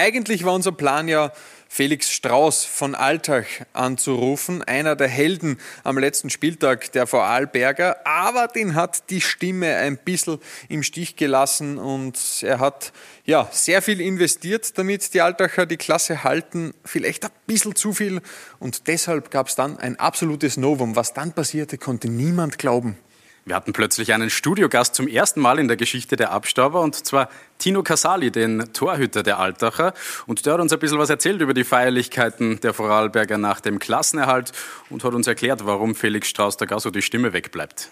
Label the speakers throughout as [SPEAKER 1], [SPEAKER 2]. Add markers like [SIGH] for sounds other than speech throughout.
[SPEAKER 1] Eigentlich war unser Plan ja, Felix Strauß von Altach anzurufen, einer der Helden am letzten Spieltag der Vorarlberger, aber den hat die Stimme ein bisschen im Stich gelassen und er hat ja sehr viel investiert, damit die Altacher die Klasse halten, vielleicht ein bisschen zu viel und deshalb gab es dann ein absolutes Novum. Was dann passierte, konnte niemand glauben.
[SPEAKER 2] Wir hatten plötzlich einen Studiogast zum ersten Mal in der Geschichte der Abstauber und zwar Tino Casali, den Torhüter der Altacher. Und der hat uns ein bisschen was erzählt über die Feierlichkeiten der Vorarlberger nach dem Klassenerhalt und hat uns erklärt, warum Felix Strauß da gar so die Stimme wegbleibt.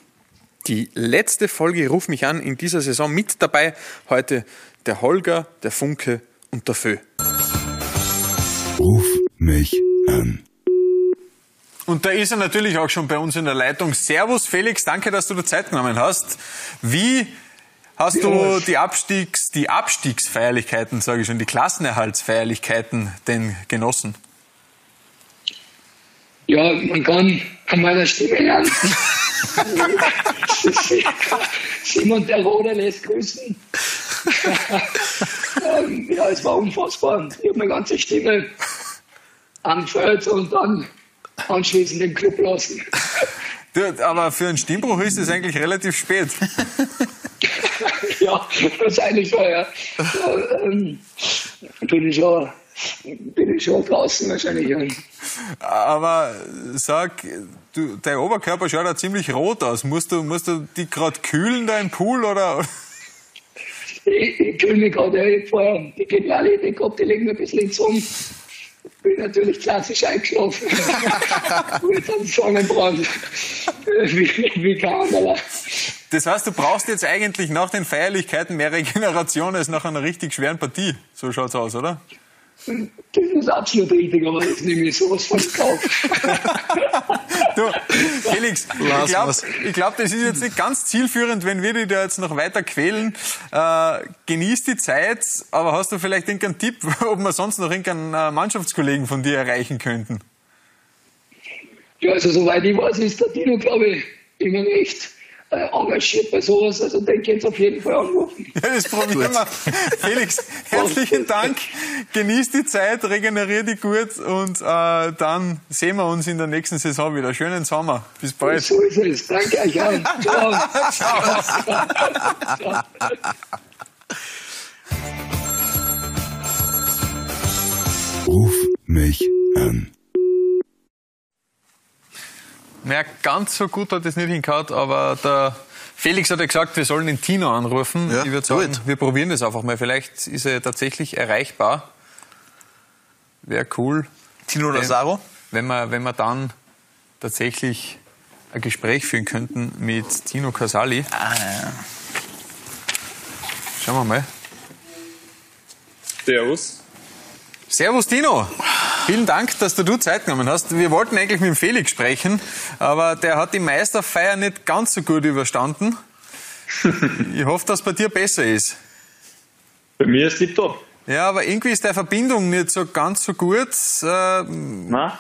[SPEAKER 1] Die letzte Folge Ruf mich an in dieser Saison mit dabei. Heute der Holger, der Funke und der Fö.
[SPEAKER 3] Ruf mich an.
[SPEAKER 1] Und da ist er natürlich auch schon bei uns in der Leitung. Servus Felix, danke, dass du dir Zeit genommen hast. Wie hast du die, Abstiegs-, die Abstiegsfeierlichkeiten, sage ich schon, die Klassenerhaltsfeierlichkeiten denn genossen?
[SPEAKER 4] Ja, man kann an meiner Stimme lernen. [LAUGHS] Simon der Rode lässt grüßen. Ähm, ja, es war unfassbar. Ich habe meine ganze Stimme angefeuert und dann anschließend den Club lassen. [LAUGHS]
[SPEAKER 1] Du, aber für einen Stimmbruch ist es eigentlich relativ spät. [LAUGHS]
[SPEAKER 4] ja, wahrscheinlich schon, ja. ja ähm, bin, ich schon, bin ich schon draußen wahrscheinlich. Ja.
[SPEAKER 1] Aber sag, du, dein Oberkörper schaut ja ziemlich rot aus. Musst du, musst du die gerade kühlen, dein Pool, oder?
[SPEAKER 4] Ich, ich kühle mich gerade. Ich vorher die Genialität gehabt, die legen mir ein bisschen ins Sonne bin natürlich klassisch eingeschlafen. [LAUGHS] Mit einem Sonnenbrand. wie, wie aber.
[SPEAKER 1] Das heißt, du brauchst jetzt eigentlich nach den Feierlichkeiten mehr Regeneration [LAUGHS] als nach einer richtig schweren Partie. So schaut's aus, oder?
[SPEAKER 4] Das ist absolut richtig, aber das nehme ich sowas von Kauf. [LAUGHS]
[SPEAKER 1] du, Felix, ich glaube, glaub, das ist jetzt nicht ganz zielführend, wenn wir dich da jetzt noch weiter quälen. Äh, genieß die Zeit, aber hast du vielleicht irgendeinen Tipp, [LAUGHS] ob wir sonst noch irgendeinen äh, Mannschaftskollegen von dir erreichen könnten?
[SPEAKER 4] Ja, also soweit ich weiß, ist der Dino, glaube ich, immer recht äh, engagiert bei sowas. Also den könnt ihr auf jeden Fall anrufen.
[SPEAKER 1] Ja, das probieren wir. Felix, herzlichen Dank. Genieß die Zeit, regenerier dich gut und äh, dann sehen wir uns in der nächsten Saison wieder. Schönen Sommer. Bis bald.
[SPEAKER 4] So ist es. Danke euch auch. [LAUGHS] Ciao.
[SPEAKER 3] Ciao. Ruf mich an.
[SPEAKER 1] Naja, ganz so gut hat es nicht hingehauen, aber der Felix hat ja gesagt, wir sollen den Tino anrufen. Ja, ich würde sagen, gut. wir probieren das einfach mal. Vielleicht ist er tatsächlich erreichbar. Wäre cool.
[SPEAKER 5] Tino Lazaro?
[SPEAKER 1] Wenn wir, wenn wir dann tatsächlich ein Gespräch führen könnten mit Tino Casali.
[SPEAKER 5] Ah, ja.
[SPEAKER 1] Schauen wir mal.
[SPEAKER 6] Servus.
[SPEAKER 1] Servus Tino. Vielen Dank, dass du, du Zeit genommen hast. Wir wollten eigentlich mit dem Felix sprechen, aber der hat die Meisterfeier nicht ganz so gut überstanden. [LAUGHS] Ich hoffe, dass es bei dir besser ist.
[SPEAKER 6] Bei mir ist es top.
[SPEAKER 1] Ja, aber irgendwie ist der Verbindung nicht so ganz so gut. Äh,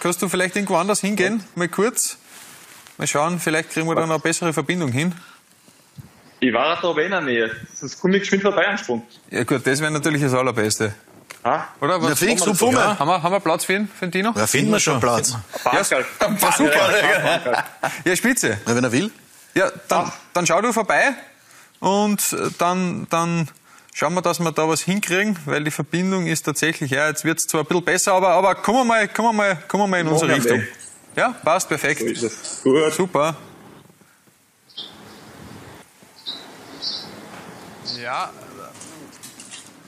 [SPEAKER 1] kannst du vielleicht irgendwo anders hingehen? Mal kurz. Mal schauen, vielleicht kriegen wir da noch eine bessere Verbindung hin.
[SPEAKER 6] Ich war da aber in der Nähe. Sonst komme ich geschwind vorbei ansprungen.
[SPEAKER 1] Ja gut, das wäre natürlich das Allerbeste.
[SPEAKER 6] Ah,
[SPEAKER 1] Oder was?
[SPEAKER 5] Ja, Felix, du Fummel.
[SPEAKER 1] Ja, haben, wir, haben wir Platz für ihn, für den Dino?
[SPEAKER 5] Ja, finden wir schon Platz.
[SPEAKER 1] Ja, ja, super. Ja, spitze.
[SPEAKER 5] Ja, wenn er will.
[SPEAKER 1] Ja, dann, dann schau du vorbei und dann, dann schauen wir, dass wir da was hinkriegen, weil die Verbindung ist tatsächlich, ja, jetzt wird es zwar ein bisschen besser, aber, aber kommen wir mal, kommen wir mal, kommen wir mal in unsere Richtung. Ja, passt, perfekt.
[SPEAKER 6] So Gut.
[SPEAKER 1] Super. Ja,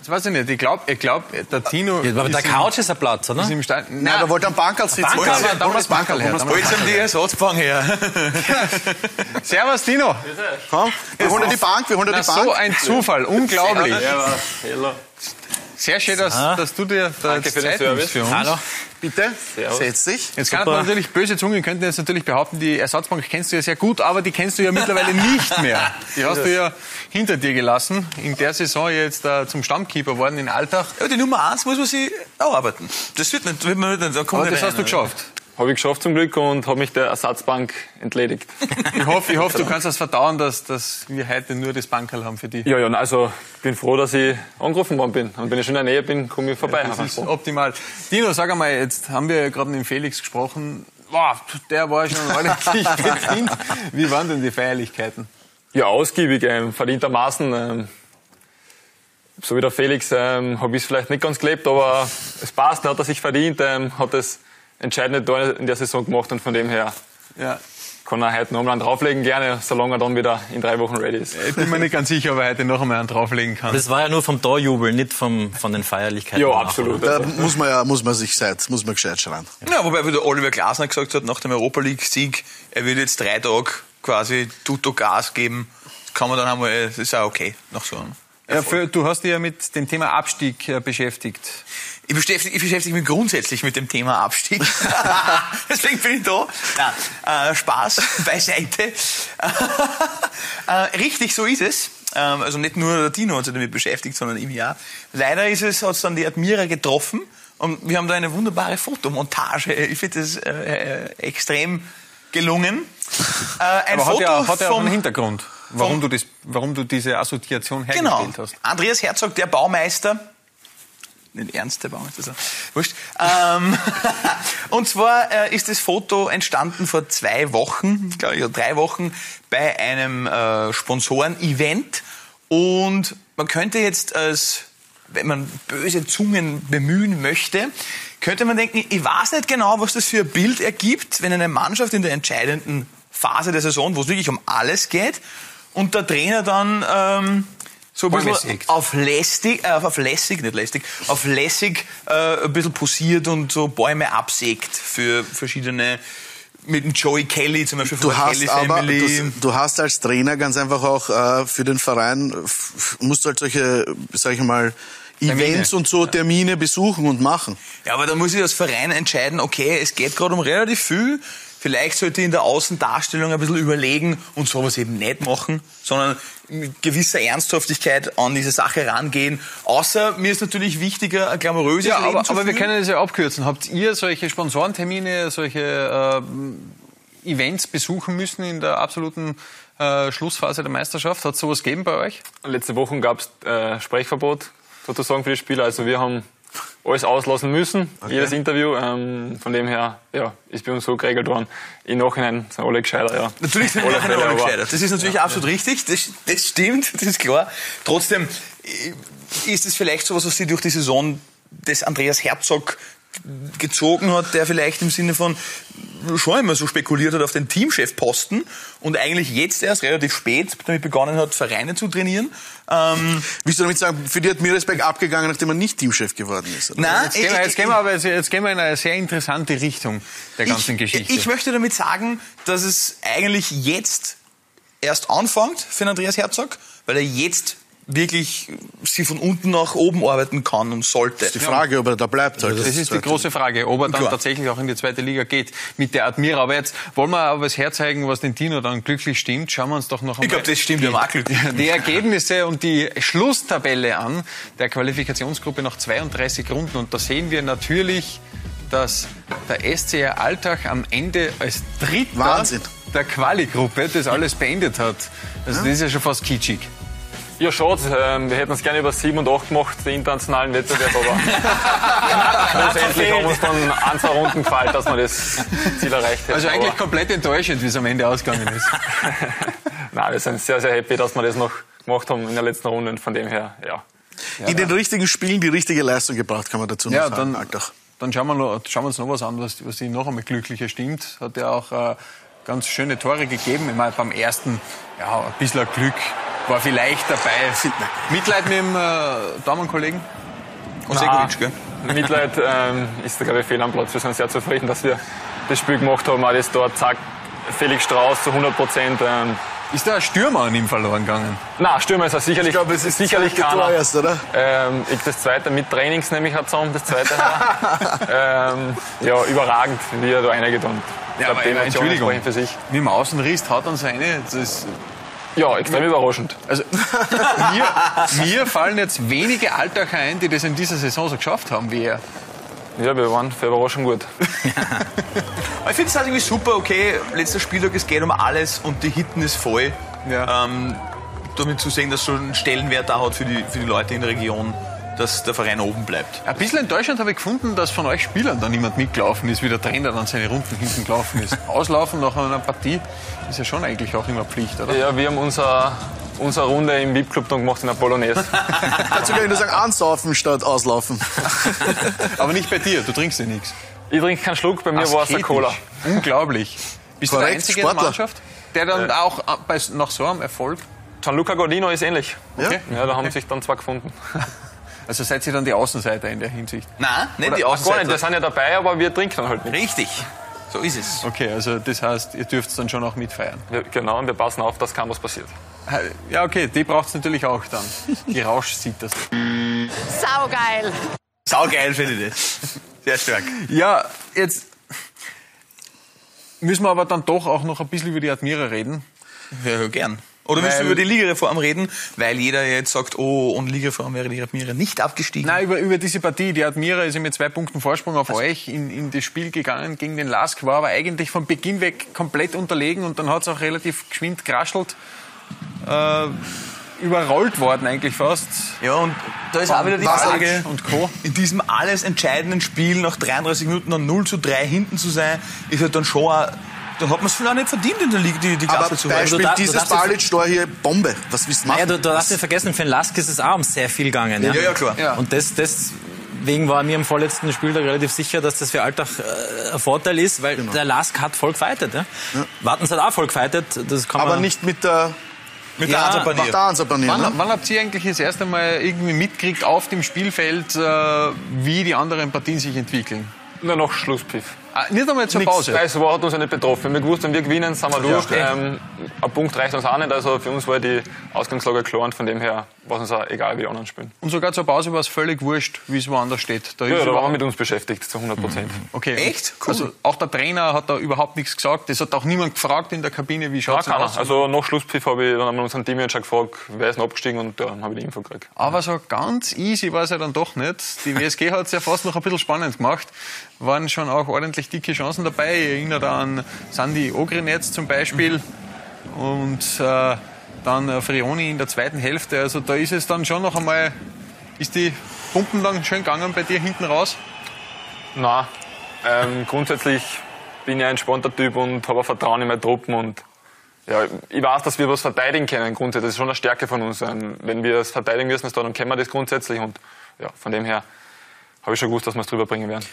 [SPEAKER 1] das weiß ich nicht. Ich glaube, ich glaub, der Tino.
[SPEAKER 5] Ja, aber der Couch ist ein Platz, oder?
[SPEAKER 1] Ist im Stein.
[SPEAKER 5] Nein, da wollte ein Bankerl sitzen.
[SPEAKER 1] Bankerl, aber da muss Bankerl her.
[SPEAKER 5] Wo ist denn die Ersatzbank her? [LAUGHS]
[SPEAKER 1] Servus, Tino.
[SPEAKER 5] Komm, wir holen die Bank, wir holen die
[SPEAKER 1] Na,
[SPEAKER 5] Bank.
[SPEAKER 1] so ein Zufall, unglaublich.
[SPEAKER 6] Hello.
[SPEAKER 1] Sehr schön, dass, dass du dir da
[SPEAKER 6] Danke
[SPEAKER 1] jetzt
[SPEAKER 6] für den
[SPEAKER 1] Zeit
[SPEAKER 6] Service.
[SPEAKER 1] für uns.
[SPEAKER 5] Hallo, bitte,
[SPEAKER 6] Servus.
[SPEAKER 5] setz dich.
[SPEAKER 1] Jetzt kann man natürlich, böse Zungen könnten jetzt natürlich behaupten, die Ersatzbank kennst du ja sehr gut, aber die kennst du ja mittlerweile [LAUGHS] nicht mehr. Die hast du ja hinter dir gelassen. In der Saison jetzt äh, zum Stammkeeper worden in Alltag.
[SPEAKER 5] Ja, die Nummer eins muss man sich erarbeiten. Das wird nicht, wird man nicht, da kommt
[SPEAKER 1] Aber
[SPEAKER 5] nicht
[SPEAKER 1] das
[SPEAKER 5] rein,
[SPEAKER 1] hast du
[SPEAKER 5] oder?
[SPEAKER 1] geschafft.
[SPEAKER 7] Habe ich geschafft zum Glück und habe mich der Ersatzbank entledigt. [LAUGHS]
[SPEAKER 1] Ich hoffe, ich hoffe du kannst das verdauen, dass, dass wir heute nur das Bankerl haben für dich.
[SPEAKER 7] Ja, ja, also ich bin froh, dass ich angerufen worden bin. Und wenn ich schon in der Nähe bin, komme ich vorbei.
[SPEAKER 1] Das ist optimal. Dino, sag einmal, jetzt haben wir gerade mit dem Felix gesprochen. Boah, der war schon [LAUGHS] ordentlich bedient. Wie waren denn die Feierlichkeiten?
[SPEAKER 7] Ja, ausgiebig, ähm, verdientermaßen. Ähm, so wie der Felix ähm, habe ich es vielleicht nicht ganz gelebt, aber es passt, hat er sich verdient, ähm, hat das entscheidende Tor in der Saison gemacht und von dem her
[SPEAKER 1] Ja,
[SPEAKER 7] kann er heute noch einmal einen drauflegen, gerne, solange er dann wieder in drei Wochen ready ist.
[SPEAKER 1] ich bin mir nicht ganz sicher, ob er heute noch einmal einen drauflegen kann.
[SPEAKER 8] Das war ja nur vom Torjubel, nicht vom, von den Feierlichkeiten.
[SPEAKER 7] Ja, absolut.
[SPEAKER 9] Da muss man ja, muss man sich seit, muss man gescheit schreien.
[SPEAKER 5] Ja, wobei wieder Oliver Glasner gesagt hat, nach dem Europa League-Sieg, er will jetzt drei Tage quasi tutto Gas geben. Das kann man dann einmal, das ist auch okay, nach so einem
[SPEAKER 1] Ja, für, du hast dich ja mit dem Thema Abstieg äh, beschäftigt.
[SPEAKER 5] Ich beschäftige, ich beschäftige mich grundsätzlich mit dem Thema Abstieg. [LAUGHS] [LAUGHS] Deswegen bin ich da. Nein, äh, Spaß [LAUGHS] beiseite. äh, richtig, so ist es. Ähm, also nicht nur der Dino hat sich damit beschäftigt, sondern ich ja. Leider ist es, hat es dann die Admira getroffen und wir haben da eine wunderbare Fotomontage. Ich finde das äh, äh, extrem gelungen. Ein
[SPEAKER 1] Aber hat
[SPEAKER 5] Foto
[SPEAKER 1] ja, hat ja auch
[SPEAKER 5] vom-
[SPEAKER 1] einen Hintergrund, warum, du, das, warum du diese Assoziation hergestellt
[SPEAKER 5] Genau.
[SPEAKER 1] hast.
[SPEAKER 5] Andreas Herzog, der Baumeister. Nicht ernst, der Baumeister. So. Wurscht. Ähm, [LAUGHS] und zwar äh, ist das Foto entstanden vor zwei Wochen, glaube ich, oder drei Wochen, bei einem äh, Sponsoren-Event. Und man könnte jetzt als, wenn man böse Zungen bemühen möchte, könnte man denken, ich weiß nicht genau, was das für ein Bild ergibt, wenn eine Mannschaft in der entscheidenden Phase der Saison, wo es wirklich um alles geht, und der Trainer dann ähm, so ein bisschen auf lästig, äh, auf lässig, nicht lästig, auf lässig äh, ein bisschen posiert und so Bäume absägt für verschiedene, mit dem Joey Kelly zum Beispiel
[SPEAKER 9] Du hast aber, du, du hast als Trainer ganz einfach auch äh, für den Verein, musst du halt solche, sag ich mal, Events und so Termine besuchen und machen.
[SPEAKER 5] Ja, aber da muss ich als Verein entscheiden, okay, es geht gerade um relativ viel. Vielleicht sollte ich in der Außendarstellung ein bisschen überlegen und sowas eben nicht machen, sondern mit gewisser Ernsthaftigkeit an diese Sache rangehen. Außer mir ist natürlich wichtiger, ein glamouröses
[SPEAKER 1] Ja,
[SPEAKER 5] Leben
[SPEAKER 1] aber,
[SPEAKER 5] zu
[SPEAKER 1] aber wir können das ja abkürzen. Habt ihr solche Sponsorentermine, solche äh, Events besuchen müssen in der absoluten äh, Schlussphase der Meisterschaft? Hat es sowas gegeben bei euch?
[SPEAKER 7] Letzte Woche gab es äh, Sprechverbot sozusagen für die Spieler. Also wir haben alles auslassen müssen, jedes Interview. Ähm, von dem her ja, ist bei uns so geregelt worden. Im Nachhinein sind alle gescheiter. Ja.
[SPEAKER 5] Natürlich sind
[SPEAKER 7] Alle Fälle,
[SPEAKER 5] alle gescheitert. Das ist natürlich absolut richtig. Das, das stimmt, das ist klar. Trotzdem äh, ist es vielleicht sowas, was sie durch die Saison des Andreas Herzog gezogen hat, der vielleicht im Sinne von schon immer so spekuliert hat auf den Teamchefposten und eigentlich jetzt erst relativ spät damit begonnen hat, Vereine zu trainieren. Ähm,
[SPEAKER 9] Willst du damit sagen, für die hat Miresberg abgegangen, nachdem er nicht Teamchef geworden ist? Oder?
[SPEAKER 5] nein,
[SPEAKER 1] Jetzt gehen, wir, jetzt, gehen wir aber jetzt, gehen wir in eine sehr interessante Richtung der ganzen
[SPEAKER 5] ich,
[SPEAKER 1] Geschichte.
[SPEAKER 5] Ich möchte damit sagen, dass es eigentlich jetzt erst anfängt für Andreas Herzog, weil er jetzt wirklich sie von unten nach oben arbeiten kann und sollte.
[SPEAKER 9] Die Frage, ob er da bleibt. Halt.
[SPEAKER 1] Das ist die große Frage, ob er dann
[SPEAKER 5] Klar.
[SPEAKER 1] tatsächlich auch in die zweite Liga geht mit der Admira. Aber jetzt wollen wir aber es herzeigen, was den Tino dann glücklich stimmt. Schauen wir uns doch noch einmal
[SPEAKER 5] Ich glaube, das stimmt,
[SPEAKER 1] die,
[SPEAKER 5] glücklich.
[SPEAKER 1] die Ergebnisse und die Schlusstabelle an der Qualifikationsgruppe nach 32 Runden. Und da sehen wir natürlich, dass der SCR Alltag am Ende als Dritter
[SPEAKER 9] Wahnsinn.
[SPEAKER 1] der Quali-Gruppe das alles beendet hat. Also das ist ja schon fast kitschig.
[SPEAKER 7] Ja, schade. Ähm, wir hätten es gerne über 7 und 8 gemacht, den internationalen Wettbewerb, aber [LAUGHS] schlussendlich haben uns dann ein, zwei Runden gefallen, dass wir das Ziel erreicht hätten.
[SPEAKER 1] Also eigentlich
[SPEAKER 7] aber,
[SPEAKER 1] komplett enttäuschend, wie es am Ende ausgegangen ist. [LAUGHS]
[SPEAKER 7] nein, wir sind sehr, sehr happy, dass wir das noch gemacht haben in der letzten Runde und von dem her, ja.
[SPEAKER 9] In den richtigen Spielen die richtige Leistung gebracht, kann man dazu noch
[SPEAKER 1] Ja,
[SPEAKER 9] sagen.
[SPEAKER 1] dann,
[SPEAKER 9] Alltag.
[SPEAKER 1] dann schauen, wir noch, schauen wir uns noch was an, was, was ihn noch einmal glücklicher stimmt. Hat ja auch äh, ganz schöne Tore gegeben. Ich meine, beim ersten, ja, ein bisschen Glück war vielleicht dabei. Mitleid mit dem äh, Damenkollegen?
[SPEAKER 5] Osegovic, gell?
[SPEAKER 7] Mitleid ähm, ist glaube ich, fehl am Platz. Wir sind sehr zufrieden, dass wir das Spiel gemacht haben. Auch das dort, zack, Felix Strauß zu 100 Prozent. Ähm,
[SPEAKER 1] Ist da ein Stürmer an ihm verloren gegangen?
[SPEAKER 7] na, Stürmer ist er sicherlich,
[SPEAKER 9] Ich glaube, es ist
[SPEAKER 7] sicherlich
[SPEAKER 9] das zweite
[SPEAKER 7] keiner.
[SPEAKER 9] Tor erst, oder?
[SPEAKER 7] Ähm, das zweite mit Trainings nehme ich halt zusammen, das zweite. [LAUGHS] ähm, ja, überragend, wie er da reingeht. Und die Emotionen
[SPEAKER 1] Entschuldigung.
[SPEAKER 7] für sich.
[SPEAKER 1] Mit dem Außenriss haut dann seine. Das
[SPEAKER 7] Ja, extrem überraschend.
[SPEAKER 1] also, [LAUGHS] mir, mir fallen jetzt wenige Alltacher ein, die das in dieser Saison so geschafft haben wie er.
[SPEAKER 7] Ja, wir waren für Überraschung gut. [LAUGHS]
[SPEAKER 5] Ich finde es halt irgendwie super, okay, letzter Spieltag, es geht um alles und die Hitten ist voll.
[SPEAKER 1] Ja.
[SPEAKER 5] Ähm, damit zu sehen, dass schon einen Stellenwert da hat für die, für die Leute in der Region, dass der Verein oben bleibt.
[SPEAKER 1] Ein bisschen enttäuschend habe ich gefunden, dass von euch Spielern da niemand mitgelaufen ist, wie der Trainer dann seine Runden hinten gelaufen ist. [LAUGHS] Auslaufen nach einer Partie ist ja schon eigentlich auch immer Pflicht, oder?
[SPEAKER 7] Ja, wir haben unser, unsere Runde im VIP-Club dann gemacht in der Polonaise. [LAUGHS]
[SPEAKER 9] Dazu kann ich nur sagen, ansaufen statt auslaufen. [LAUGHS]
[SPEAKER 1] Aber nicht bei dir, du trinkst ja nichts.
[SPEAKER 7] Ich trinke keinen Schluck, bei mir war es der
[SPEAKER 1] Asketisch.
[SPEAKER 7] Cola.
[SPEAKER 1] Unglaublich. Bist du der
[SPEAKER 9] Korrekt,
[SPEAKER 1] Einzige in der
[SPEAKER 9] Sportler.
[SPEAKER 1] Mannschaft, der dann auch äh, bei, nach so einem Erfolg,
[SPEAKER 7] Gianluca Gordino ist ähnlich.
[SPEAKER 1] Okay.
[SPEAKER 7] Ja, da haben sich dann zwei gefunden.
[SPEAKER 1] Also seid ihr dann die Außenseiter in der Hinsicht?
[SPEAKER 5] Nein, nicht die
[SPEAKER 7] Ach, gar
[SPEAKER 5] Außenseiter.
[SPEAKER 7] nicht, wir sind ja dabei, aber wir trinken dann halt nicht.
[SPEAKER 5] Richtig. So ist es.
[SPEAKER 1] Okay, also das heißt, ihr dürft dann schon auch mitfeiern.
[SPEAKER 7] Ja, genau, und wir passen auf, dass kein was passiert.
[SPEAKER 1] Ja, okay, die braucht es natürlich auch dann. Die Rauschsitter.
[SPEAKER 10] Saugeil.
[SPEAKER 5] Saugeil finde ich das. Sehr stark.
[SPEAKER 1] Ja, jetzt müssen wir aber dann doch auch noch ein bisschen über die Admira reden.
[SPEAKER 5] Ja, gern. Oder willst du über die Ligareform reden, weil jeder jetzt sagt, oh, ohne Ligareform wäre die Admira nicht abgestiegen?
[SPEAKER 1] Nein, über, über diese Partie. Die Admira ist mit zwei Punkten Vorsprung auf euch in, in das Spiel gegangen gegen den Lask, war aber eigentlich von Beginn weg komplett unterlegen und dann hat es auch relativ geschwind geraschelt. Äh, überrollt worden eigentlich fast.
[SPEAKER 5] Ja, und da ist auch wieder die Frage,
[SPEAKER 1] und Co.
[SPEAKER 5] in diesem alles entscheidenden Spiel nach 33 Minuten dann 0 zu 3 hinten zu sein, ist halt dann schon dann hat man es vielleicht auch nicht verdient in der Liga, die, die
[SPEAKER 9] Aber
[SPEAKER 5] Klasse zu halten.
[SPEAKER 9] Beispiel
[SPEAKER 8] Du da-
[SPEAKER 9] dieses Balic-Tor hier, Bombe. Was willst du machen?
[SPEAKER 8] Naja, du, du darfst nicht vergessen, für den Lask ist es auch um sehr viel gegangen. Ja,
[SPEAKER 5] Ja, ja, klar.
[SPEAKER 1] Ja.
[SPEAKER 8] Und das, deswegen war mir im vorletzten Spieltag relativ sicher, dass das für Alltag äh, ein Vorteil ist, weil der Lask hat voll gefightet. Ja? Wartens hat auch voll gefightet. Das kann
[SPEAKER 9] Aber
[SPEAKER 8] man
[SPEAKER 9] nicht mit der,
[SPEAKER 5] mit
[SPEAKER 8] Ja,
[SPEAKER 5] der Ansapanier.
[SPEAKER 9] Ansapanier.
[SPEAKER 1] Wann,
[SPEAKER 9] Ne?
[SPEAKER 1] wann habt ihr eigentlich das erste Mal irgendwie mitgekriegt auf dem Spielfeld, äh, wie die anderen Partien sich entwickeln?
[SPEAKER 7] Nur noch Schlusspfiff.
[SPEAKER 1] Ah, nicht einmal zur
[SPEAKER 7] Nichts,
[SPEAKER 1] Pause.
[SPEAKER 7] So war- hat uns ja nicht betroffen. Wir haben gewusst, wenn wir gewinnen, sind wir durch.
[SPEAKER 1] okay.
[SPEAKER 7] ähm, ein Punkt reicht uns auch nicht. Also für uns war die Ausgangslage klar und von dem her war es uns auch egal, wie die anderen spielen.
[SPEAKER 1] Und sogar zur Pause war es völlig wurscht, wie es woanders steht. Da
[SPEAKER 7] Ja,
[SPEAKER 1] ist
[SPEAKER 7] da waren wir mit uns beschäftigt, zu 100 Prozent.
[SPEAKER 1] Okay.
[SPEAKER 5] Echt? Cool.
[SPEAKER 1] Also auch der Trainer hat da überhaupt nichts gesagt. Es hat auch niemand gefragt in der Kabine, wie schaut es aus.
[SPEAKER 7] Also nach Schlusspfiff habe ich dann einmal unseren Teammanager gefragt, wer ist denn abgestiegen und dann habe ich die Info gekriegt.
[SPEAKER 1] Aber so ganz easy war es ja dann doch nicht. Die WSG hat es ja fast noch ein bisschen spannend gemacht. Waren schon auch ordentlich dicke Chancen dabei. Ich erinnere da an Sandy Ogrinetz zum Beispiel und äh, dann äh, Frioni in der zweiten Hälfte. Also da ist es dann schon noch einmal, ist die Pumpen dann schön gegangen bei dir hinten raus?
[SPEAKER 7] Nein, ähm, grundsätzlich bin ich ein entspannter Typ und habe Vertrauen in meine Truppen und ja, ich weiß, dass wir was verteidigen können grundsätzlich. Das ist schon eine Stärke von uns. Ähm, wenn wir es verteidigen müssen, dann können wir das grundsätzlich und ja, von dem her habe ich schon gewusst, dass wir es drüber bringen werden.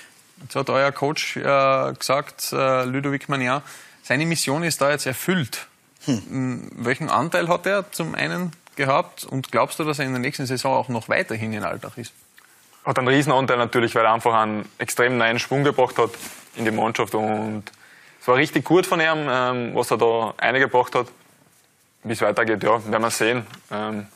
[SPEAKER 1] Jetzt hat euer Coach äh, gesagt, äh, Ludovic Magnan, seine Mission ist da jetzt erfüllt. M, Welchen Anteil hat er zum einen gehabt und glaubst du, dass er in der nächsten Saison auch noch weiterhin in Alltag ist?
[SPEAKER 7] Hat einen Riesenanteil natürlich, weil er einfach einen extrem neuen Schwung gebracht hat in die Mannschaft und es war richtig gut von ihm, ähm, was er da eingebracht hat. Wie es weitergeht, ja, werden wir sehen. Ähm,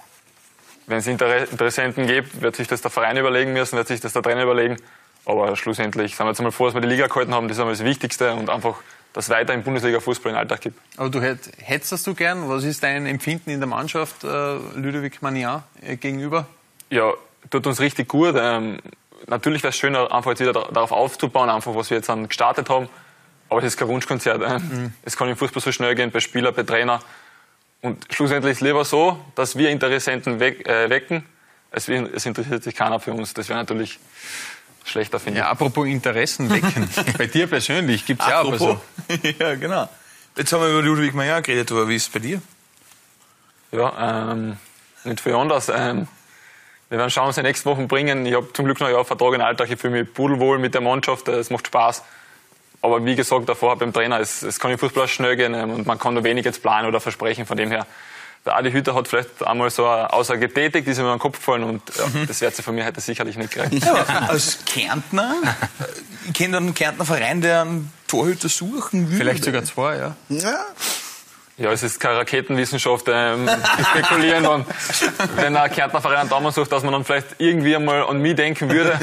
[SPEAKER 7] wenn es Inter Interessenten gibt, wird sich das der Verein überlegen müssen, wird sich das der Trainer überlegen. Aber schlussendlich sind wir jetzt einmal froh, dass wir die Liga gehalten haben. Das ist einmal das Wichtigste und einfach, dass es weiter im Bundesliga-Fußball in den Alltag gibt.
[SPEAKER 1] Aber du hätt, hättest das du gern? Was ist dein Empfinden in der Mannschaft äh, Ludovic Magnan äh, gegenüber?
[SPEAKER 7] Ja, tut uns richtig gut. Ähm, natürlich wäre es schön, einfach jetzt wieder da- darauf aufzubauen, einfach was wir jetzt dann gestartet haben. Aber das ist kein Wunschkonzert. Ähm, Es kann im Fußball so schnell gehen, bei Spieler, bei Trainer. Und schlussendlich ist es lieber so, dass wir Interessenten weck, äh, wecken, wir, es interessiert sich keiner für uns. Das wäre natürlich schlechter, finde
[SPEAKER 1] Ja, apropos Interessen wecken. [LAUGHS] bei dir persönlich gibt es ja aber so. [LAUGHS]
[SPEAKER 5] ja, genau. Jetzt haben wir über Ludwig Meyer geredet, aber wie ist es bei dir?
[SPEAKER 7] ich. Ja, ähm, nicht viel anders. Ähm, wir werden schauen, was die nächsten Wochen bringen. Ich habe zum Glück noch ein Jahr Vertrag in Alltag. Ich fühle mich pudelwohl mit der Mannschaft. Es macht Spaß. Aber wie gesagt, davor beim Trainer, es, es kann im Fußball auch schnell gehen ähm, und man kann nur wenig jetzt planen oder versprechen. Von dem her, der Adi Hütter hat vielleicht einmal so eine Aussage getätigt, die ist mir in den Kopf gefallen und ja, das wird sie von mir heute sicherlich nicht gereicht.
[SPEAKER 5] Ja, als Kärntner, [LAUGHS] ich kenne einen Kärntner Verein, der einen Torhüter suchen will.
[SPEAKER 1] Vielleicht sogar zwei, ja.
[SPEAKER 9] Ja,
[SPEAKER 7] Ja, es ist keine Raketenwissenschaft, ähm, die spekulieren dann, wenn ein Kärntner Verein einen Daumen sucht, dass man dann vielleicht irgendwie einmal an mich denken würde.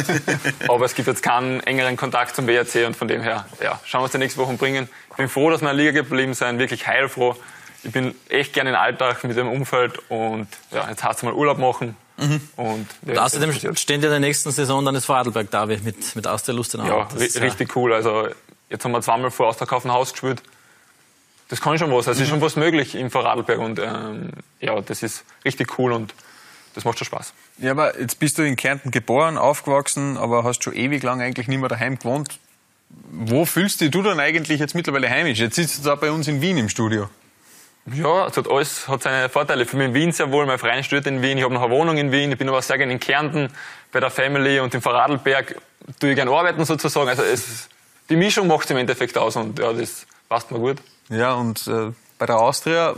[SPEAKER 7] Aber es gibt jetzt keinen engeren Kontakt zum WRC und von dem her, ja, schauen wir uns die nächsten Wochen bringen. Ich bin froh, dass wir in der Liga geblieben sind, wirklich heilfroh. Ich bin echt gerne in den Alltag mit dem Umfeld und ja, jetzt heißt es mal Urlaub machen Und, ja,
[SPEAKER 8] Und außerdem stehen ja in der nächsten Saison dann das Vorarlberg Derby mit, mit Austria Lustenau.
[SPEAKER 7] Ja,
[SPEAKER 8] Das
[SPEAKER 7] richtig cool. Also jetzt haben wir zweimal vor Austerkaufenhaus Haus gespielt. Das kann schon was. Also ist schon was möglich im Vorarlberg und ähm, ja, das ist richtig cool und das macht schon Spaß.
[SPEAKER 1] Ja, aber jetzt bist du in Kärnten geboren, aufgewachsen, aber hast schon ewig lang eigentlich nicht mehr daheim gewohnt. Wo fühlst du dich dann eigentlich jetzt mittlerweile heimisch? Jetzt sitzt du da bei uns in Wien im Studio.
[SPEAKER 7] Ja, es hat alles hat seine Vorteile. Für mich in Wien sehr wohl. Mein Verein studiert in Wien. Ich habe noch eine Wohnung in Wien. Ich bin aber sehr gerne in Kärnten bei der Family und im Vorarlberg tue ich gerne arbeiten sozusagen. Also es, die Mischung macht es im Endeffekt aus und ja, das passt mir gut.
[SPEAKER 1] Ja, und äh, bei der Austria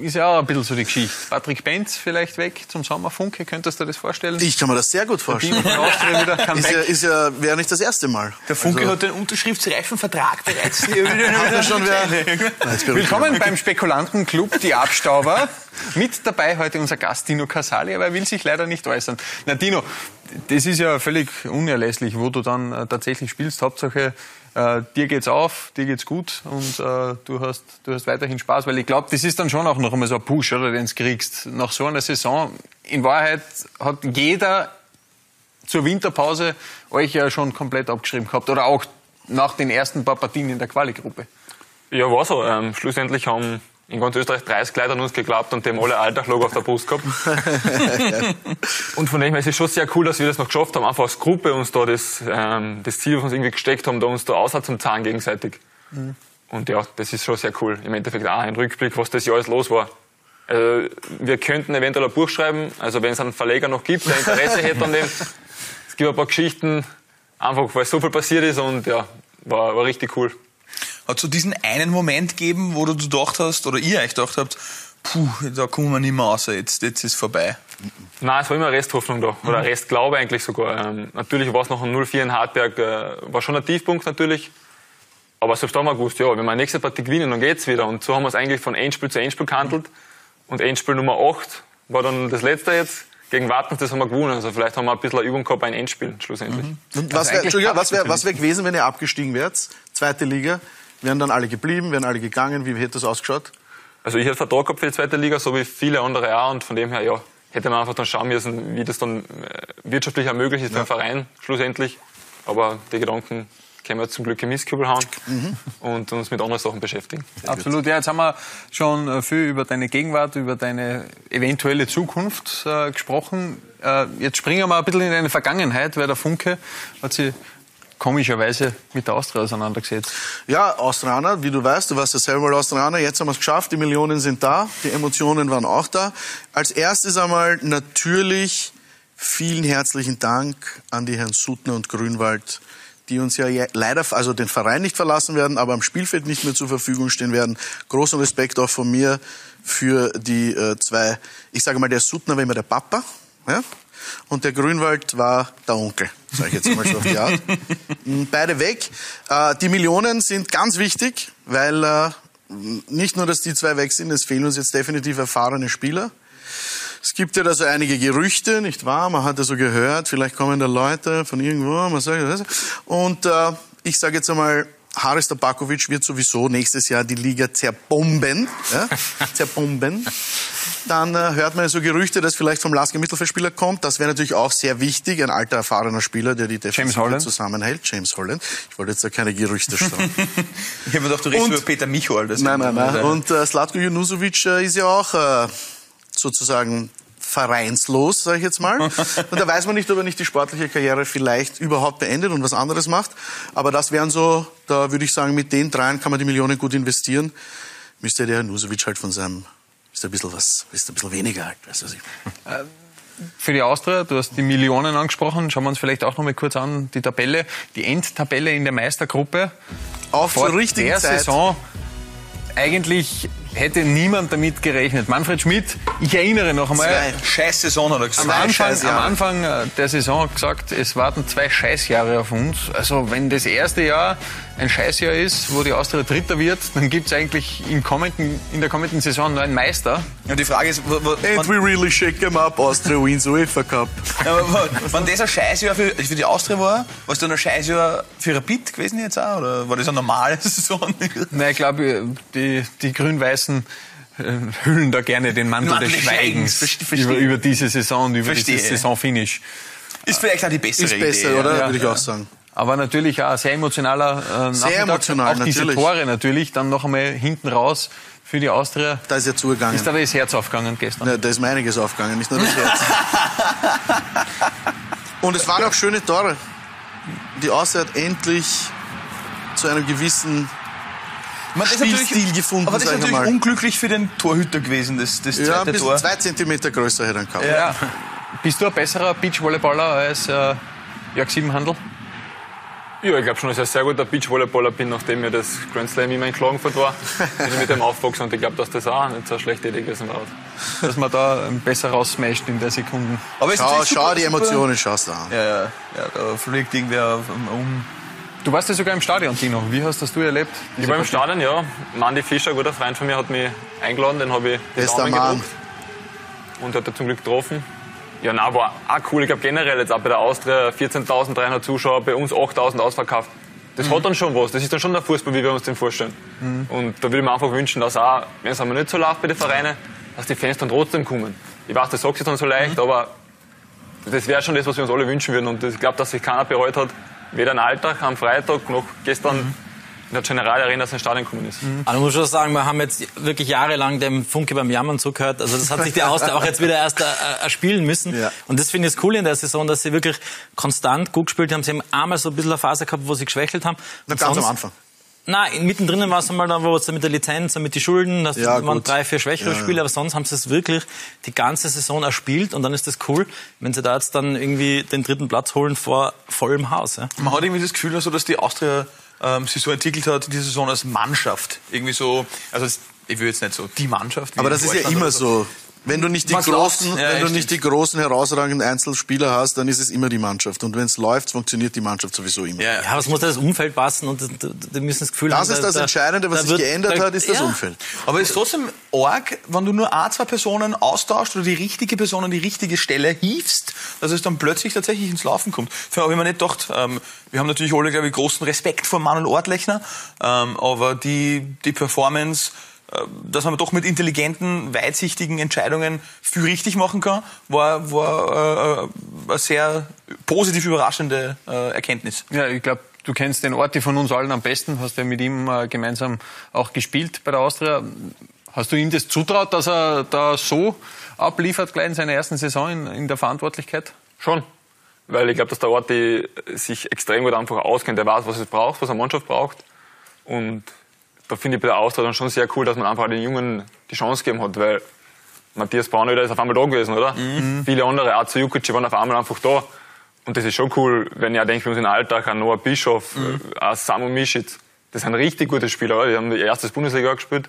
[SPEAKER 1] ist ja auch ein bisschen so die Geschichte. Patrick Benz vielleicht weg zum Sommerfunke, könntest du dir das vorstellen?
[SPEAKER 9] Ich kann mir das sehr gut vorstellen.
[SPEAKER 1] Der Austria wieder [LAUGHS] kann
[SPEAKER 9] Ist ja, ist ja, wäre nicht das erste Mal.
[SPEAKER 5] Der Funke
[SPEAKER 9] Also-
[SPEAKER 5] hat den unterschriftsreifen Vertrag bereits. [LAUGHS]
[SPEAKER 9] Hat er schon wer? [LAUGHS]
[SPEAKER 1] Willkommen beim Spekulantenclub Die Abstauber. Mit dabei heute unser Gast Dino Casali, aber er will sich leider nicht äußern. Na Dino, das ist ja völlig unerlässlich, wo du dann äh, tatsächlich spielst. Hauptsache, äh, dir geht's auf, dir geht's gut und äh, du, hast, du hast weiterhin Spaß, weil ich glaube, das ist dann schon auch noch einmal so ein Push, oder, den du kriegst. Nach so einer Saison, in Wahrheit hat jeder zur Winterpause euch ja schon komplett abgeschrieben gehabt oder auch nach den ersten paar Partien in der Quali-Gruppe.
[SPEAKER 7] Ja, war so. Ähm, schlussendlich haben in ganz Österreich 30 Leute an uns geglaubt und haben alle Alltag-Logo auf der Brust gehabt. [LAUGHS] und von dem her ist es schon sehr cool, dass wir das noch geschafft haben, einfach als Gruppe uns da das, ähm, das Ziel, was wir uns irgendwie gesteckt haben, da uns da außer zum Zahn gegenseitig. Und ja, das ist schon sehr cool. Im Endeffekt auch ein Rückblick, was das Jahr alles los war. Also, wir könnten eventuell ein Buch schreiben, also wenn es einen Verleger noch gibt, der Interesse hätte an dem. Es gibt ein paar Geschichten, einfach weil so viel passiert ist und ja, war, war richtig cool.
[SPEAKER 5] Hat so diesen einen Moment gegeben, wo du gedacht hast, oder ihr euch gedacht habt, puh, da kommen wir nicht mehr raus, jetzt, jetzt ist vorbei.
[SPEAKER 7] Nein, es war immer Resthoffnung da. Oder Restglaube eigentlich sogar. Ähm, natürlich war es noch ein 0-4 in Hartberg, äh, war schon ein Tiefpunkt natürlich. Aber selbst da haben wir gewusst, ja, wenn wir nächste Partie gewinnen, dann geht's wieder. Und so haben wir es eigentlich von Endspiel zu Endspiel gehandelt. Und Endspiel Nummer 8 war dann das letzte jetzt. Gegen Wartens, das haben wir gewonnen. Also vielleicht haben wir ein bisschen eine Übung gehabt bei einem Endspiel schlussendlich.
[SPEAKER 9] Und was wäre was wär, was wär gewesen, wenn ihr abgestiegen wärt? Zweite Liga. Wären dann alle geblieben, wären alle gegangen? Wie hätte das ausgeschaut?
[SPEAKER 7] Also ich hätte Vertrag gehabt für die zweite Liga, so wie viele andere auch. Und von dem her, ja, hätte man einfach dann schauen müssen, wie das dann äh, wirtschaftlich auch möglich ist für den Verein schlussendlich. Aber die Gedanken können wir zum Glück im Mistkübel hauen und uns mit anderen Sachen beschäftigen.
[SPEAKER 1] Absolut, ja, jetzt haben wir schon äh, viel über deine Gegenwart, über deine eventuelle Zukunft äh, gesprochen. Äh, jetzt springen wir ein bisschen in deine Vergangenheit, weil der Funke hat sich komischerweise mit der Austria auseinandergesetzt.
[SPEAKER 9] Ja, Australier, wie du weißt, du warst ja selber mal Australier, jetzt haben wir es geschafft, die Millionen sind da, die Emotionen waren auch da. Als erstes einmal natürlich vielen herzlichen Dank an die Herren Suttner und Grünwald, die uns ja leider, also den Verein nicht verlassen werden, aber am Spielfeld nicht mehr zur Verfügung stehen werden. Großen Respekt auch von mir für die äh, zwei, ich sage mal, der Suttner war immer der Papa, ja? Und der Grünwald war der Onkel, sage ich jetzt mal so auf die Art. Beide weg. Äh, die Millionen sind ganz wichtig, weil äh, nicht nur, dass die zwei weg sind, es fehlen uns jetzt definitiv erfahrene Spieler. Es gibt ja da so einige Gerüchte, nicht wahr? Man hat ja so gehört, vielleicht kommen da Leute von irgendwo, man sagt das. Und äh, ich sage jetzt einmal, Haris Tabakovic wird sowieso nächstes Jahr die Liga zerbomben. Ja? [LAUGHS] zerbomben. Dann äh, hört man ja so Gerüchte, dass vielleicht vom Lasker Mittelfeldspieler kommt. Das wäre natürlich auch sehr wichtig. Ein alter, erfahrener Spieler, der die Defensive zusammenhält. James Holland. Ich wollte jetzt da keine Gerüchte streuen. [LAUGHS]
[SPEAKER 5] Ich habe mir gedacht, du redest über Peter Michol.
[SPEAKER 9] Nein, nein, nein.
[SPEAKER 5] Und,
[SPEAKER 9] Und äh, Slatko Junusovic äh, ist ja auch äh, sozusagen vereinslos, sage ich jetzt mal. [LAUGHS] Und da weiß man nicht, ob er nicht die sportliche Karriere vielleicht überhaupt beendet und was anderes macht. Aber das wären so, da würde ich sagen, mit den dreien kann man die Millionen gut investieren. Müsste der Junusovic halt von seinem, ist ein bisschen was, ist ein bisschen weniger halt. Weißt du, was ich meine.
[SPEAKER 1] Für die Austria, du hast die Millionen angesprochen, schauen wir uns vielleicht auch noch mal kurz an, die Tabelle, die Endtabelle in der Meistergruppe.
[SPEAKER 9] Auch
[SPEAKER 1] Vor
[SPEAKER 9] zur richtigen
[SPEAKER 1] der
[SPEAKER 9] Zeit.
[SPEAKER 1] Saison eigentlich hätte niemand damit gerechnet. Manfred Schmidt, ich erinnere noch einmal,
[SPEAKER 5] Zwei scheiß Saison hat er gesagt.
[SPEAKER 1] am Anfang, am Anfang äh, der Saison hat gesagt, es warten zwei Scheißjahre auf uns. Also wenn das erste Jahr ein Scheißjahr ist, wo die Austria Dritter wird, dann gibt es eigentlich im kommenden, in der kommenden Saison nur einen Meister.
[SPEAKER 5] Und die Frage ist, wo, wo,
[SPEAKER 9] And
[SPEAKER 5] wann,
[SPEAKER 9] we really shake them up, Austria wins UEFA Cup. [LAUGHS]
[SPEAKER 5] ja, wann das ein Scheißjahr für, für die Austria war, war es dann ein Scheißjahr für Rapid gewesen jetzt auch? Oder war das eine normale [LAUGHS] Saison?
[SPEAKER 1] Nein, ich glaube, die, die Grün-Weißen äh, hüllen da gerne den Mantel,
[SPEAKER 5] Mantel
[SPEAKER 1] des Schweigens
[SPEAKER 5] Schweigens,
[SPEAKER 1] über, über diese Saison, über
[SPEAKER 5] Verstehe.
[SPEAKER 1] dieses Saisonfinish.
[SPEAKER 5] Ist vielleicht auch die bessere
[SPEAKER 9] Ist besser,
[SPEAKER 5] Idee.
[SPEAKER 9] oder?
[SPEAKER 1] Ja.
[SPEAKER 9] Würde ich auch sagen.
[SPEAKER 1] Aber natürlich auch ein sehr emotionaler äh,
[SPEAKER 9] Sehr emotional,
[SPEAKER 1] Auch diese
[SPEAKER 9] natürlich.
[SPEAKER 1] Tore natürlich, dann noch einmal hinten raus für die Austria.
[SPEAKER 9] Da ist ja zugegangen.
[SPEAKER 1] Ist da das Herz aufgegangen gestern?
[SPEAKER 9] Ja, da ist mir einiges aufgegangen, nicht nur das Herz. [LAUGHS] Und es waren auch schöne Tore. Die Austria hat endlich zu einem gewissen
[SPEAKER 5] Man,
[SPEAKER 9] Spielstil gefunden,
[SPEAKER 5] Aber das ist natürlich
[SPEAKER 9] mal.
[SPEAKER 5] unglücklich für den Torhüter gewesen, das, das
[SPEAKER 9] Ja, ein
[SPEAKER 5] zweite Tor.
[SPEAKER 9] zwei Zentimeter größer hätte er gehabt.
[SPEAKER 1] Ja. Bist du ein besserer Beachvolleyballer als äh, Jörg Siebenhandel?
[SPEAKER 7] Ja, ich glaube schon, dass ich ein sehr guter Beachvolleyballer bin, nachdem mir das Grand Slam immer in Klagenfurt war. [LAUGHS] Bin ich mit dem aufgewachsen und ich glaube, dass das auch nicht so eine schlechte Idee gewesen war.
[SPEAKER 1] Dass man da ähm, besser raussmasht in der Sekunde.
[SPEAKER 5] Aber es ist
[SPEAKER 9] Schau,
[SPEAKER 5] natürlich
[SPEAKER 9] schau
[SPEAKER 5] super-
[SPEAKER 9] die Emotionen, schaust du an.
[SPEAKER 5] Ja, ja, ja, da fliegt irgendwer um.
[SPEAKER 1] Du warst ja sogar im Stadion, Tino. Wie hast das du erlebt?
[SPEAKER 7] Ich war im Stadion, ja. Mandy Fischer, ein guter Freund von mir, hat mich eingeladen, den habe ich
[SPEAKER 9] Bester
[SPEAKER 7] Daumen
[SPEAKER 9] Mann.
[SPEAKER 7] gedrückt und hat er zum Glück getroffen. Ja, na, war auch cool. Ich glaube generell jetzt auch bei der Austria 14.300 Zuschauer, bei uns 8.000 ausverkauft. Das hat dann schon was. Das ist dann schon der Fußball, wie wir uns den vorstellen. Und da würde ich mir einfach wünschen, dass auch, wenn es einmal nicht so läuft bei den Vereinen, dass die Fans dann trotzdem kommen. Ich weiß, das sagt sich dann so leicht, aber das wäre schon das, was wir uns alle wünschen würden. Und ich glaube, dass sich keiner bereut hat, weder am Alltag, am Freitag, noch gestern in der General Arena, dass ein Stadion gekommen ist.
[SPEAKER 8] Also ich muss schon sagen, wir haben jetzt wirklich jahrelang dem Funke beim Jammern zugehört. Also das hat sich die Austria auch jetzt wieder erst äh, äh, erspielen müssen.
[SPEAKER 9] Ja.
[SPEAKER 8] Und das finde ich cool in der Saison, dass sie wirklich konstant gut gespielt haben. Sie haben einmal so ein bisschen eine Phase gehabt, wo sie geschwächelt haben. Und
[SPEAKER 9] ganz am Anfang.
[SPEAKER 8] Nein, mittendrin war es einmal da, wo es mit der Lizenz und mit den Schulden, das
[SPEAKER 9] Ja,
[SPEAKER 8] waren
[SPEAKER 9] gut.
[SPEAKER 8] drei, vier schwächere
[SPEAKER 9] ja.
[SPEAKER 8] Spiele, aber sonst haben sie es wirklich die ganze Saison erspielt und dann ist das cool, wenn sie da jetzt dann irgendwie den dritten Platz holen vor vollem Haus. Ja.
[SPEAKER 5] Man hat irgendwie das Gefühl, also, dass die Austria ähm, sich so entwickelt hat, diese Saison als Mannschaft. Irgendwie so, also ich will jetzt nicht so die Mannschaft.
[SPEAKER 9] Aber
[SPEAKER 5] in
[SPEAKER 9] das ist ja immer so. Wenn du nicht die
[SPEAKER 5] Was
[SPEAKER 9] großen?
[SPEAKER 5] Ja,
[SPEAKER 9] wenn du nicht die großen herausragenden Einzelspieler hast, dann ist es immer die Mannschaft. Und wenn es läuft, funktioniert die Mannschaft sowieso immer.
[SPEAKER 5] Ja,
[SPEAKER 8] Ja, aber es muss ja das Umfeld passen und die, müssen das Gefühl
[SPEAKER 9] Das
[SPEAKER 8] haben.
[SPEAKER 9] ist
[SPEAKER 8] da-
[SPEAKER 9] das
[SPEAKER 8] da-
[SPEAKER 9] Entscheidende, was
[SPEAKER 8] da
[SPEAKER 9] sich
[SPEAKER 8] wird-
[SPEAKER 9] geändert
[SPEAKER 8] da-
[SPEAKER 9] hat, ist das
[SPEAKER 8] ja.
[SPEAKER 9] Umfeld.
[SPEAKER 5] Aber es ist trotzdem arg, wenn du nur ein, zwei Personen austauscht oder die richtige Person an die richtige Stelle hiefst, dass es dann plötzlich tatsächlich ins Laufen kommt. Für habe ich mir nicht gedacht, ähm, wir haben natürlich alle, glaube ich, großen Respekt vor Manuel Ortlechner, ähm, aber die, die Performance, dass man doch mit intelligenten, weitsichtigen Entscheidungen viel richtig machen kann, war, war äh, äh, eine sehr positiv überraschende äh, Erkenntnis.
[SPEAKER 1] Ja, ich glaube, du kennst den Orti von uns allen am besten, hast ja mit ihm äh, gemeinsam auch gespielt bei der Austria. Hast du ihm das zutraut, dass er da so abliefert, gleich in seiner ersten Saison in, in der Verantwortlichkeit?
[SPEAKER 7] Schon. Weil ich glaube, dass der Ort die sich extrem gut einfach auskennt. Der weiß, was es braucht, was eine Mannschaft braucht. Und da finde ich bei der Austria dann schon sehr cool, dass man einfach den Jungen die Chance gegeben hat, weil Matthias Braunöder ist auf einmal da gewesen, oder? Viele andere, auch zu Jukic, waren auf einmal einfach da. Und das ist schon cool, wenn ich auch denke, wir uns in Alltag an Noah Bischof, äh, auch Samu Mischitz. Das sind richtig gute Spieler, oder? Die haben die erste Bundesliga gespielt.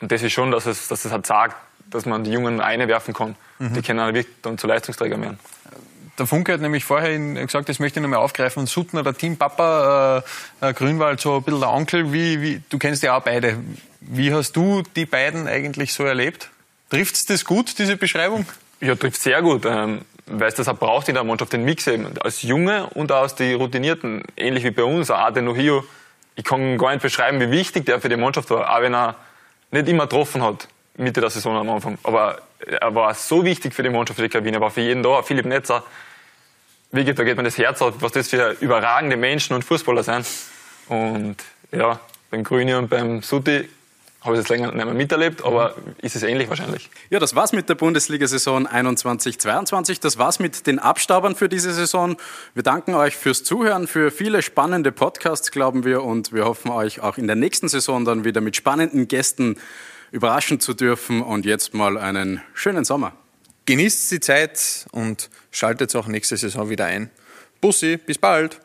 [SPEAKER 7] Und das ist schon, dass es, dass es halt sagt, dass man die Jungen einwerfen kann. Die können dann wirklich dann zu Leistungsträgern werden.
[SPEAKER 1] Der Funke hat nämlich vorher gesagt, das möchte ich nochmal aufgreifen. Suttner, der Teampapa, äh, äh, Grünwald, so ein bisschen der Onkel. Wie, wie, du kennst ja auch beide. Wie hast du die beiden eigentlich so erlebt? Trifft's das gut, diese Beschreibung?
[SPEAKER 7] Ja, trifft sehr gut, ähm, weil es das auch braucht in der Mannschaft, den Mix eben. Als Junge und auch als die Routinierten, ähnlich wie bei uns, auch den Nohio. Ich kann gar nicht beschreiben, wie wichtig der für die Mannschaft war, auch wenn er nicht immer getroffen hat, Mitte der Saison am Anfang. Aber er war so wichtig für die Mannschaft, für die Kabine, er war für jeden da. Philipp Netzer, wirklich, da geht mir das Herz auf, was das für überragende Menschen und Fußballer sind. Und ja, beim Grüni und beim Suti habe ich es länger nicht mehr miterlebt, aber ist es ähnlich wahrscheinlich.
[SPEAKER 2] Ja, das war's mit der Bundesliga-Saison 21-22. Das war's mit den Abstaubern für diese Saison. Wir danken euch fürs Zuhören, für viele spannende Podcasts, glauben wir. Und wir hoffen, euch auch in der nächsten Saison dann wieder mit spannenden Gästen überraschen zu dürfen. Und jetzt mal einen schönen Sommer.
[SPEAKER 1] Genießt die Zeit und schaltet auch nächste Saison wieder ein. Bussi, bis bald.